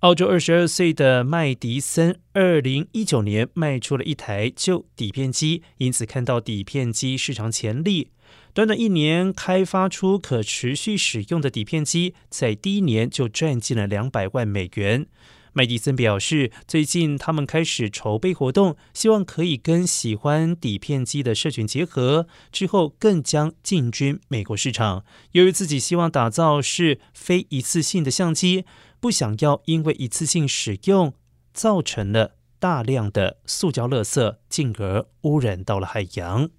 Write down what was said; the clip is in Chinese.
澳洲二十二岁的麦迪森，二零一九年卖出了一台旧底片机，因此看到底片机市场潜力。短短一年开发出可持续使用的底片机，在第一年就赚进了两百万美元。麦迪森表示，最近他们开始筹备活动，希望可以跟喜欢底片机的社群结合，之后更将进军美国市场。由于自己希望打造是非一次性的相机。不想要因为一次性使用造成了大量的塑胶垃圾，进而污染到了海洋。